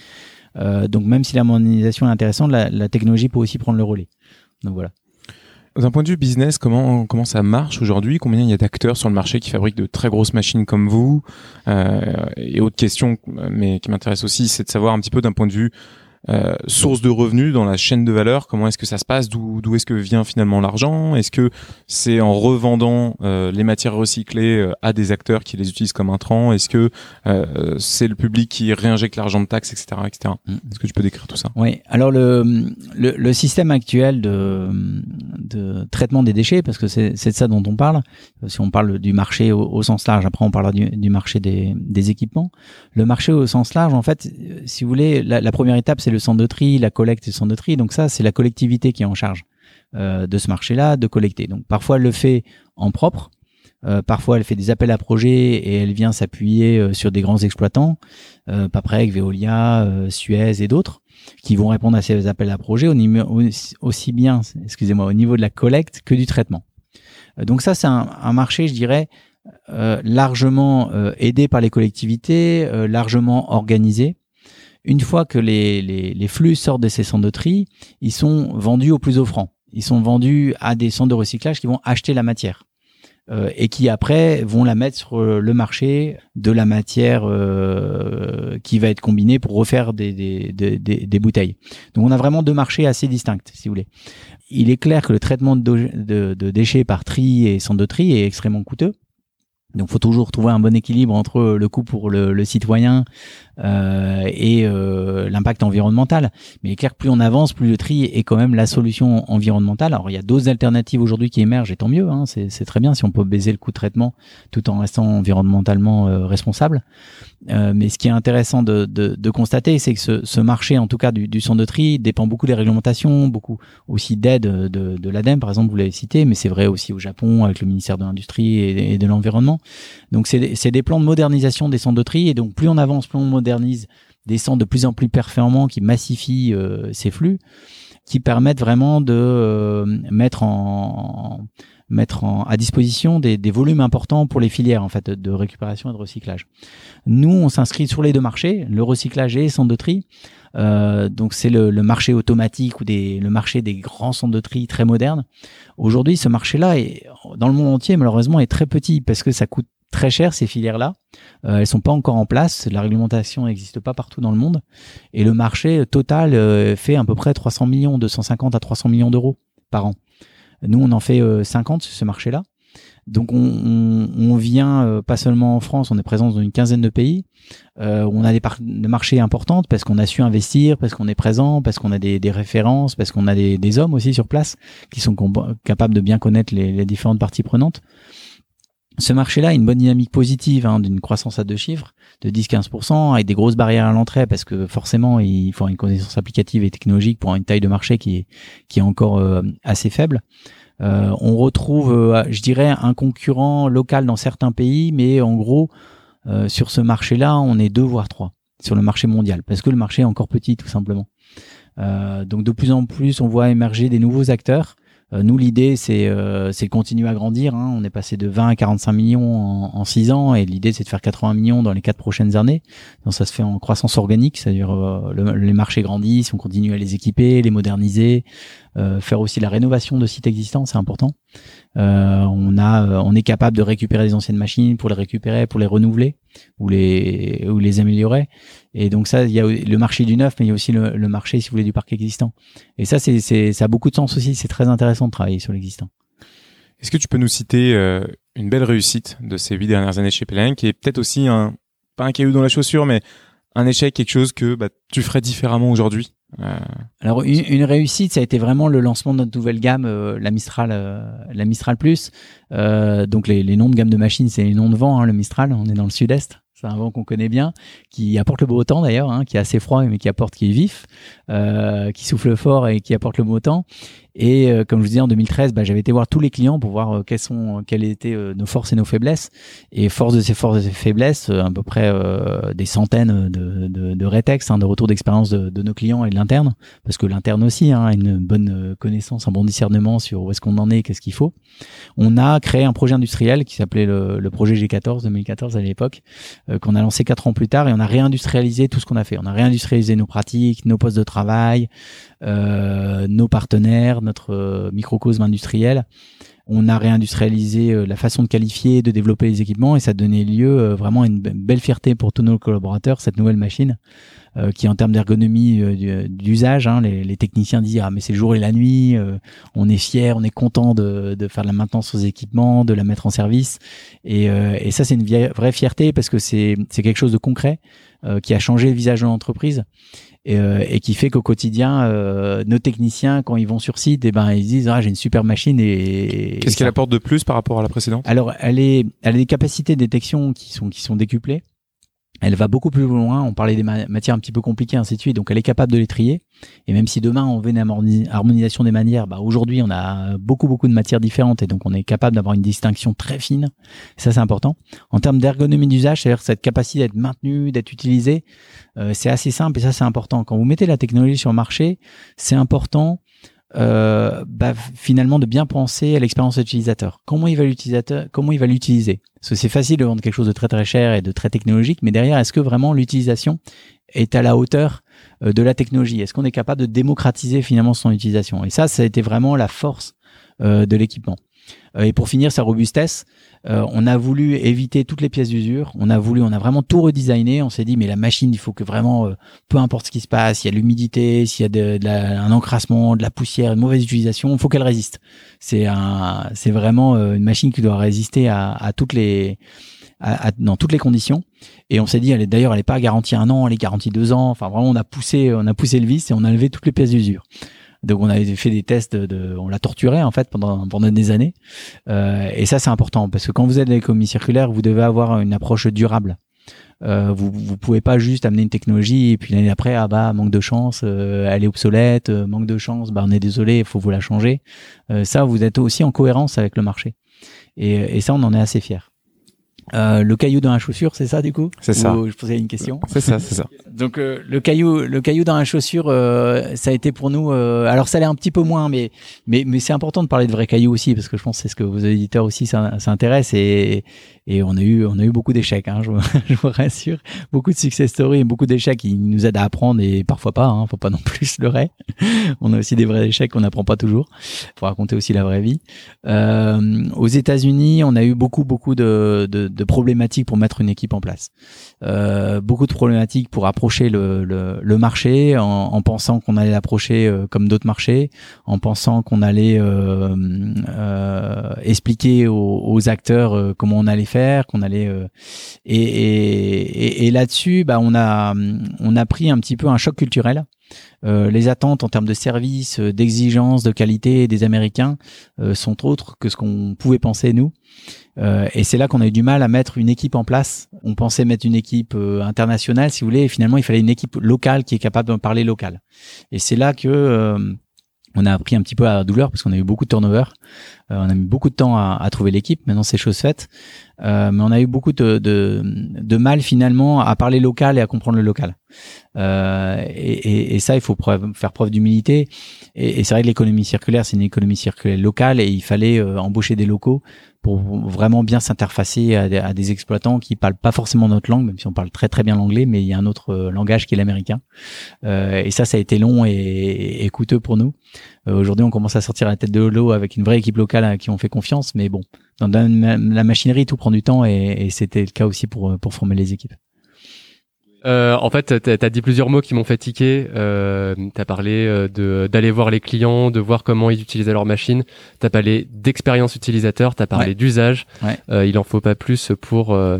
B: Euh, donc même si la modernisation est intéressante, la, la technologie peut aussi prendre le relais. Donc voilà.
A: D'un point de vue business, comment comment ça marche aujourd'hui? Combien il y a d'acteurs sur le marché qui fabriquent de très grosses machines comme vous? Euh, Et autre question, mais qui m'intéresse aussi, c'est de savoir un petit peu d'un point de vue euh, source de revenus dans la chaîne de valeur Comment est-ce que ça se passe? D'où d'où est-ce que vient finalement l'argent? Est-ce que c'est en revendant euh, les matières recyclées euh, à des acteurs qui les utilisent comme intrants? Est-ce que euh, c'est le public qui réinjecte l'argent de taxes, etc., etc. Mm. Est-ce que tu peux décrire tout ça?
B: Oui. Alors le, le, le système actuel de, de traitement des déchets, parce que c'est de ça dont on parle. Si on parle du marché au, au sens large, après on parlera du, du marché des, des équipements. Le marché au sens large, en fait, si vous voulez, la, la première étape c'est le centre de tri, la collecte et le centre de tri. Donc ça, c'est la collectivité qui est en charge euh, de ce marché-là, de collecter. Donc parfois, elle le fait en propre. Euh, parfois, elle fait des appels à projets et elle vient s'appuyer euh, sur des grands exploitants, Paprec, Veolia, Suez et d'autres. qui vont répondre à ces appels à projets au aussi bien, excusez-moi, au niveau de la collecte que du traitement. Donc ça, c'est un, marché, je dirais, euh, largement euh, aidé par les collectivités, euh, largement organisé. Une fois que les, les, flux sortent de ces centres de tri, ils sont vendus au plus offrant. Ils sont vendus à des centres de recyclage qui vont acheter la matière. Euh, et qui après vont la mettre sur le marché de la matière euh, qui va être combinée pour refaire des, des, des, des, bouteilles. Donc on a vraiment deux marchés assez distincts, si vous voulez. Il est clair que le traitement de, de, de déchets par tri et centre de tri est extrêmement coûteux. Donc, faut toujours trouver un bon équilibre entre le coût pour le, citoyen euh, et euh, l'impact environnemental. Mais il est clair que plus on avance, plus le tri est quand même la solution environnementale. Alors, il y a d'autres alternatives aujourd'hui qui émergent, et tant mieux. Hein, c'est très bien si on peut baiser le coût de traitement tout en restant environnementalement euh, responsable. Euh, mais ce qui est intéressant de, de, de constater, c'est que ce, ce, marché, en tout cas du, du centre de tri, dépend beaucoup des réglementations, beaucoup aussi d'aide de, de l'ADEME, par exemple, vous l'avez cité, mais c'est vrai aussi au Japon avec le ministère de l'Industrie et, de l'Environnement. Donc c'est des plans de modernisation des centres de tri, et donc plus on avance, plus on modernise des centres de plus en plus performants qui massifient euh, ces flux, qui permettent vraiment de euh, mettre en mettre en, à disposition des, des, volumes importants pour les filières en fait de récupération et de recyclage. Nous, on s'inscrit sur les deux marchés, le recyclage et les centres de tri. Euh, donc c'est le, le, marché automatique ou des, le marché des grands centres de tri très modernes. Aujourd'hui, ce marché-là est dans le monde entier malheureusement est très petit parce que ça coûte très cher ces filières-là. Euh, elles sont pas encore en place. La réglementation n'existe pas partout dans le monde. Et le marché total euh, fait à peu près 300 millions, 250 à 300 millions d'euros par an. Nous, on en fait 50 euh, sur ce marché-là. Donc on, on, vient euh, pas seulement en France, on est présent dans une quinzaine de pays. Euh, on a des, des marchés importantes parce qu'on a su investir, parce qu'on est présent, parce qu'on a des, références, parce qu'on a des, hommes aussi sur place qui sont capables de bien connaître les différentes parties prenantes ce marché-là a une bonne dynamique positive, hein, d'une croissance à deux chiffres de 10-15%, avec des grosses barrières à l'entrée, parce que forcément, il faut une connaissance applicative et technologique pour une taille de marché qui est, encore euh, assez faible. Euh, on retrouve, euh, je dirais, un concurrent local dans certains pays, mais en gros, sur ce marché-là, on est deux voire trois sur le marché mondial, parce que le marché est encore petit, tout simplement. donc de plus en plus, on voit émerger des nouveaux acteurs nous, l'idée, c'est euh, c'est continuer à grandir. Hein. On est passé de 20 à 45 millions en, en 6 ans et l'idée, c'est de faire 80 millions dans les 4 prochaines années. Donc ça se fait en croissance organique, c'est-à-dire euh, les marchés grandissent, on continue à les équiper, les moderniser, euh, faire aussi la rénovation de sites existants, c'est important. Euh, on a, euh, on est capable de récupérer des anciennes machines pour les récupérer, pour les renouveler ou les ou les améliorer. Et donc ça, il y a le marché du neuf, mais il y a aussi le, le marché, si vous voulez, du parc existant. Et ça, c'est, c'est, ça a beaucoup de sens aussi. C'est très intéressant de travailler sur l'existant.
A: Est-ce que tu peux nous citer euh, une belle réussite de ces huit dernières années chez PLN, qui est peut-être aussi un pas un caillou dans la chaussure, mais un échec, quelque chose que bah, tu ferais différemment aujourd'hui?
B: Euh, Alors une, réussite, ça a été vraiment le lancement de notre nouvelle gamme, euh, la Mistral, euh, la Mistral Plus. donc les, les, noms de gamme de machines, c'est les noms de vent. Hein, le Mistral, on est dans le sud-est. C'est un vent qu'on connaît bien, qui apporte le beau temps d'ailleurs, hein, qui est assez froid mais qui apporte, qui est vif, qui souffle fort et qui apporte le beau temps. Et euh, comme je vous disais en 2013, bah, j'avais été voir tous les clients pour voir euh, quelles sont quelles étaient euh, nos forces et nos faiblesses. Et force de ces forces et ces faiblesses, à peu près des centaines de, de, de rétextes, hein, de retours d'expérience de, de, nos clients et de l'interne, parce que l'interne aussi hein, a une bonne connaissance, un bon discernement sur où est-ce qu'on en est, qu'est-ce qu'il faut. On a créé un projet industriel qui s'appelait le, le, projet G14 2014 à l'époque, qu'on a lancé quatre ans plus tard et on a réindustrialisé tout ce qu'on a fait. On a réindustrialisé nos pratiques, nos postes de travail, euh, nos partenaires, notre euh, microcosme industriel. On a réindustrialisé euh, la façon de qualifier, de développer les équipements et ça donnait lieu vraiment à une belle fierté pour tous nos collaborateurs, cette nouvelle machine. qui en termes d'ergonomie d'usage, hein, les, techniciens disent ah mais c'est le jour et la nuit, on est fier, on est content de, de, faire de la maintenance aux équipements, de la mettre en service et, et ça c'est une vraie fierté parce que c'est c'est quelque chose de concret qui a changé le visage de l'entreprise et, euh, et, qui fait qu'au quotidien, euh, nos techniciens, quand ils vont sur site, et eh ben ils disent ah j'ai une super machine et
A: qu'est-ce qu'elle apporte de plus par rapport à la précédente?
B: Alors elle est, elle a des capacités de détection qui sont qui sont décuplées. Elle va beaucoup plus loin. On parlait des matières un petit peu compliquées, ainsi de suite. Donc, elle est capable de les trier. Et même si demain on veut une harmonisation des manières, bah aujourd'hui on a beaucoup beaucoup de matières différentes et donc on est capable d'avoir une distinction très fine. ça c'est important. En termes d'ergonomie d'usage, c'est-à-dire cette capacité d'être maintenue, d'être utilisée, euh, c'est assez simple et ça c'est important. Quand vous mettez la technologie sur le marché, c'est important euh, bah, finalement de bien penser à l'expérience utilisateur. Comment il va l'utilisateur, comment il va l'utiliser? Parce que c'est facile de vendre quelque chose de très très cher et de très technologique, mais derrière, est-ce que vraiment l'utilisation est à la hauteur euh, de la technologie? Est-ce qu'on est capable de démocratiser finalement son utilisation? Et ça, ça a été vraiment la force euh, de l'équipement. Euh, et pour finir, sa robustesse, euh, on a voulu éviter toutes les pièces d'usure. On a voulu, on a vraiment tout redesigné. On s'est dit, mais la machine, il faut que vraiment, euh, peu importe ce qui se passe, s'il y a de l'humidité, s'il y a de, un encrassement, de la poussière, une mauvaise utilisation, il faut qu'elle résiste. C'est un, c'est vraiment une machine qui doit résister à, toutes les, à, dans toutes les conditions. Et on s'est dit, elle d'ailleurs, elle n'est pas garantie un an, elle est garantie deux ans. Enfin, vraiment, on a poussé, on a poussé le vis et on a levé toutes les pièces d'usure. Donc on avait fait des tests de, on l'a torturé en fait pendant des années. Euh, et ça c'est important parce que quand vous êtes dans l'économie circulaire, vous devez avoir une approche durable. Euh, vous vous pouvez pas juste amener une technologie et puis l'année après ah bah manque de chance, euh, elle est obsolète, euh, manque de chance, bah on est désolé, il faut vous la changer. Ça vous êtes aussi en cohérence avec le marché. Et, et ça on en est assez fier. Euh, le caillou dans la chaussure, c'est ça du coup
A: C'est ça.
B: je posais une question.
A: C'est ça, c'est ça.
B: Donc euh, le caillou, le caillou dans la chaussure, euh, ça a été pour nous. alors ça l'est un petit peu moins, mais mais mais c'est important de parler de vrais cailloux aussi parce que je pense que c'est ce que vos éditeurs aussi s'intéressent et et on a eu on a eu beaucoup d'échecs. Hein, je, je, vous rassure, beaucoup de success stories et beaucoup d'échecs qui nous aident à apprendre et parfois pas. Hein, faut pas non plus se leurrer. on a aussi des vrais échecs qu'on n'apprend pas toujours. Faut raconter aussi la vraie vie. aux États-Unis, on a eu beaucoup beaucoup de, de de problématiques pour mettre une équipe en place. Euh, beaucoup de problématiques pour approcher le, le, le marché en, en, pensant qu'on allait l'approcher euh, comme d'autres marchés, en pensant qu'on allait euh, euh expliquer aux, aux acteurs euh, comment on allait faire, qu'on allait et, et, et, là-dessus, bah, on a on a pris un petit peu un choc culturel. Euh, les attentes en termes de services, d'exigence, de qualité des Américains euh, sont autres que ce qu'on pouvait penser nous. Euh, et c'est là qu'on a eu du mal à mettre une équipe en place. On pensait mettre une équipe euh, internationale, si vous voulez, et finalement il fallait une équipe locale qui est capable de parler local. Et c'est là que euh, on a appris un petit peu à la douleur parce qu'on a eu beaucoup de turnover. Euh, on a mis beaucoup de temps à, trouver l'équipe. Maintenant, c'est chose faite. Euh, mais on a eu beaucoup de, mal finalement à parler local et à comprendre le local. Euh, et, ça, il faut faire preuve d'humilité. Et, et c'est vrai que l'économie circulaire, c'est une économie circulaire locale et il fallait euh, embaucher des locaux pour vraiment bien s'interfacer à, des exploitants qui parlent pas forcément notre langue, même si on parle très très bien l'anglais, mais il y a un autre euh, langage qui est l'américain. Euh, et ça, ça a été long et, coûteux pour nous. Euh, aujourd'hui, on commence à sortir la tête de l'eau avec une vraie équipe locale à qui on fait confiance, mais bon, dans la machinerie, tout prend du temps et, c'était le cas aussi pour former les équipes.
C: Euh, en fait, tu as dit plusieurs mots qui m'ont fait tiquer. Euh, tu as parlé euh, de d'aller voir les clients, de voir comment ils utilisaient leur machine. Tu as parlé d'expérience utilisateur, tu as parlé d'usage. Euh, il en faut pas plus pour euh,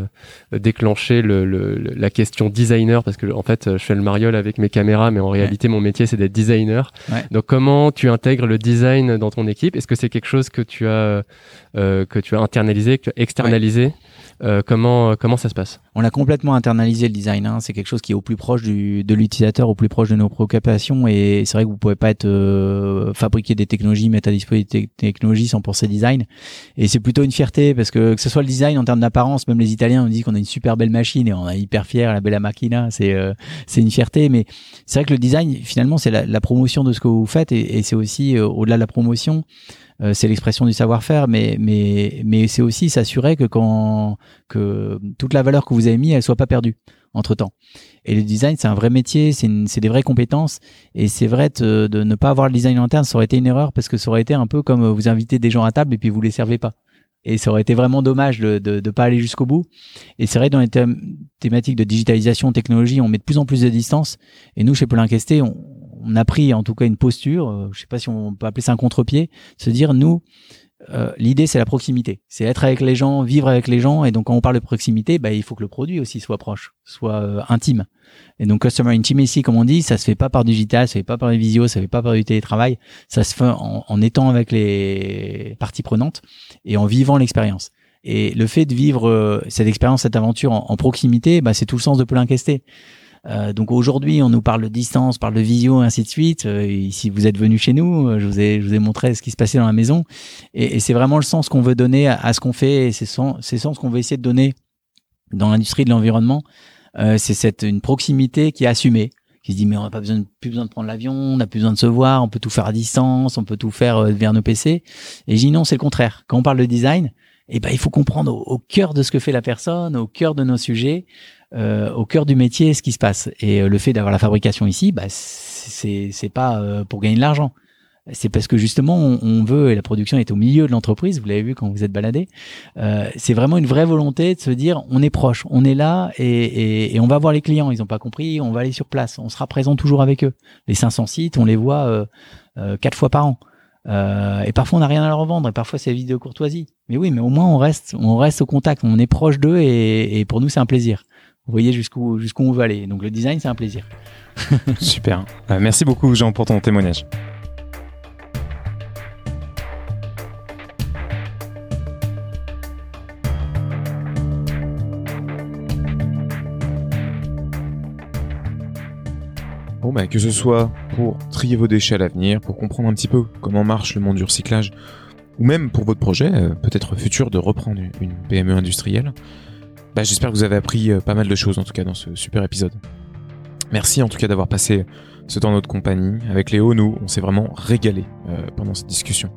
C: déclencher le, le, la question designer parce que en fait, je fais le mariole avec mes caméras, mais en réalité, mon métier c'est d'être designer. Donc, comment tu intègres le design dans ton équipe? Est-ce que c'est quelque chose que tu as que tu as internalisé, que tu as externalisé? Euh, comment euh, comment ça se passe?
B: On a complètement internalisé le design. Hein. C'est quelque chose qui est au plus proche du, de l'utilisateur, au plus proche de nos préoccupations. Et c'est vrai que vous pouvez pas être euh, fabriquer des technologies, mettre à disposition des technologies sans penser design. Et c'est plutôt une fierté parce que que ce soit le design en termes d'apparence, même les Italiens nous disent qu'on a une super belle machine et on est hyper fier la bella macchina. C'est euh, c'est une fierté. Mais c'est vrai que le design finalement c'est la, la, promotion de ce que vous faites et, et c'est aussi au-delà de la promotion. Euh, c'est l'expression du savoir-faire, mais mais mais c'est aussi s'assurer que quand que toute la valeur que vous avez mis, elle soit pas perdue entre temps. Et le design, c'est un vrai métier, c'est des vraies compétences, et c'est vrai de, de, ne pas avoir le design interne, ça aurait été une erreur parce que ça aurait été un peu comme vous invitez des gens à table et puis vous les servez pas. Et ça aurait été vraiment dommage de ne pas aller jusqu'au bout. Et c'est vrai, dans les thématiques de digitalisation, technologie, on met de plus en plus de distance. Et nous, chez Paul on, on a pris en tout cas une posture, euh, je sais pas si on peut appeler ça un contre-pied, se dire nous, euh, l'idée c'est la proximité, c'est être avec les gens, vivre avec les gens, et donc quand on parle de proximité, bah, il faut que le produit aussi soit proche, soit euh, intime. Et donc customer intimacy, comme on dit, ça se fait pas par digital, ça se fait pas par les visios, ça se fait pas par du télétravail, ça se fait en, en étant avec les parties prenantes et en vivant l'expérience. Et le fait de vivre euh, cette expérience, cette aventure en, proximité, bah, c'est tout le sens de Paulin Questé. Euh, donc aujourd'hui, on nous parle de distance, parle de visio, ainsi de suite. Euh, si vous êtes venu chez nous, euh, je vous ai, je vous ai montré ce qui se passait dans la maison. Et, et c'est vraiment le sens qu'on veut donner à, ce qu'on fait. C'est c'est sens qu'on veut essayer de donner dans l'industrie de l'environnement. Euh, c'est cette une proximité qui est assumée qui se dit mais on n'a pas besoin plus besoin de prendre l'avion, on n'a plus besoin de se voir, on peut tout faire à distance, on peut tout faire euh, vers nos PC. Et dis non, c'est le contraire. Quand on parle de design, eh ben il faut comprendre au, au, cœur de ce que fait la personne, au cœur de nos sujets, euh, au cœur du métier ce qui se passe. Et euh, le fait d'avoir la fabrication ici, bah, c'est c'est pas euh, pour gagner de l'argent. C'est parce que justement on, veut et la production est au milieu de l'entreprise. Vous l'avez vu quand vous êtes baladé. c'est vraiment une vraie volonté de se dire on est proche, on est là et, et, et on va voir les clients. Ils n'ont pas compris, on va aller sur place. On sera présent toujours avec eux. Les 500 sites, on les voit quatre fois par an. Euh, et parfois on n'a rien à leur vendre, et parfois c'est vide de courtoisie. Mais oui, mais au moins on reste, on reste au contact, on est proche d'eux, et, et, pour nous c'est un plaisir. Vous voyez jusqu'où jusqu'où on veut aller. Donc le design, c'est un plaisir.
A: Super. Euh, merci beaucoup Jean pour ton témoignage. Bon, bah, que ce soit pour trier vos déchets à l'avenir, pour comprendre un petit peu comment marche le monde du recyclage, ou même pour votre projet, euh, peut-être futur, de reprendre une PME industrielle, bah, j'espère que vous avez appris euh, pas mal de choses en tout cas dans ce super épisode. Merci en tout cas d'avoir passé ce temps en notre compagnie. Avec Léo, nous, on s'est vraiment régalé euh, pendant cette discussion.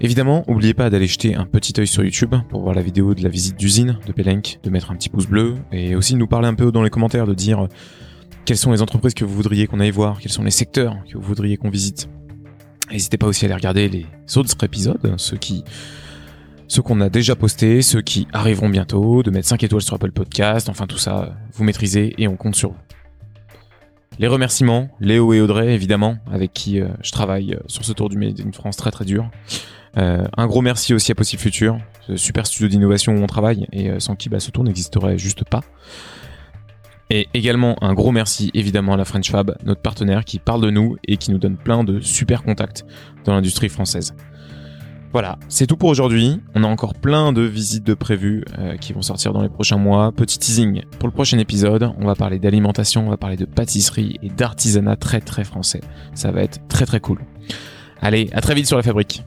A: Évidemment, n'oubliez pas d'aller jeter un petit œil sur YouTube pour voir la vidéo de la visite d'usine de Pelenk, de mettre un petit pouce bleu et aussi de nous parler un peu dans les commentaires, de dire quelles sont les entreprises que vous voudriez qu'on aille voir, quels sont les secteurs que vous voudriez qu'on visite. N'hésitez pas aussi à aller regarder les autres épisodes, ceux qui ceux qu'on a déjà postés, ceux qui arriveront bientôt, de mettre 5 étoiles sur Apple Podcast, enfin tout ça, vous maîtrisez et on compte sur vous. Les remerciements, Léo et Audrey évidemment, avec qui euh, je travaille euh, sur ce tour du Made in France très très dur. Euh, un gros merci aussi à Possible Future, ce super studio d'innovation où on travaille et sans qui bah, ce tour n'existerait juste pas. Et également un gros merci évidemment à la French Fab, notre partenaire qui parle de nous et qui nous donne plein de super contacts dans l'industrie française. Voilà, c'est tout pour aujourd'hui. On a encore plein de visites de prévues euh, qui vont sortir dans les prochains mois. Petit teasing pour le prochain épisode, on va parler d'alimentation, on va parler de pâtisserie et d'artisanat très très français. Ça va être très très cool. Allez, à très vite sur la fabrique.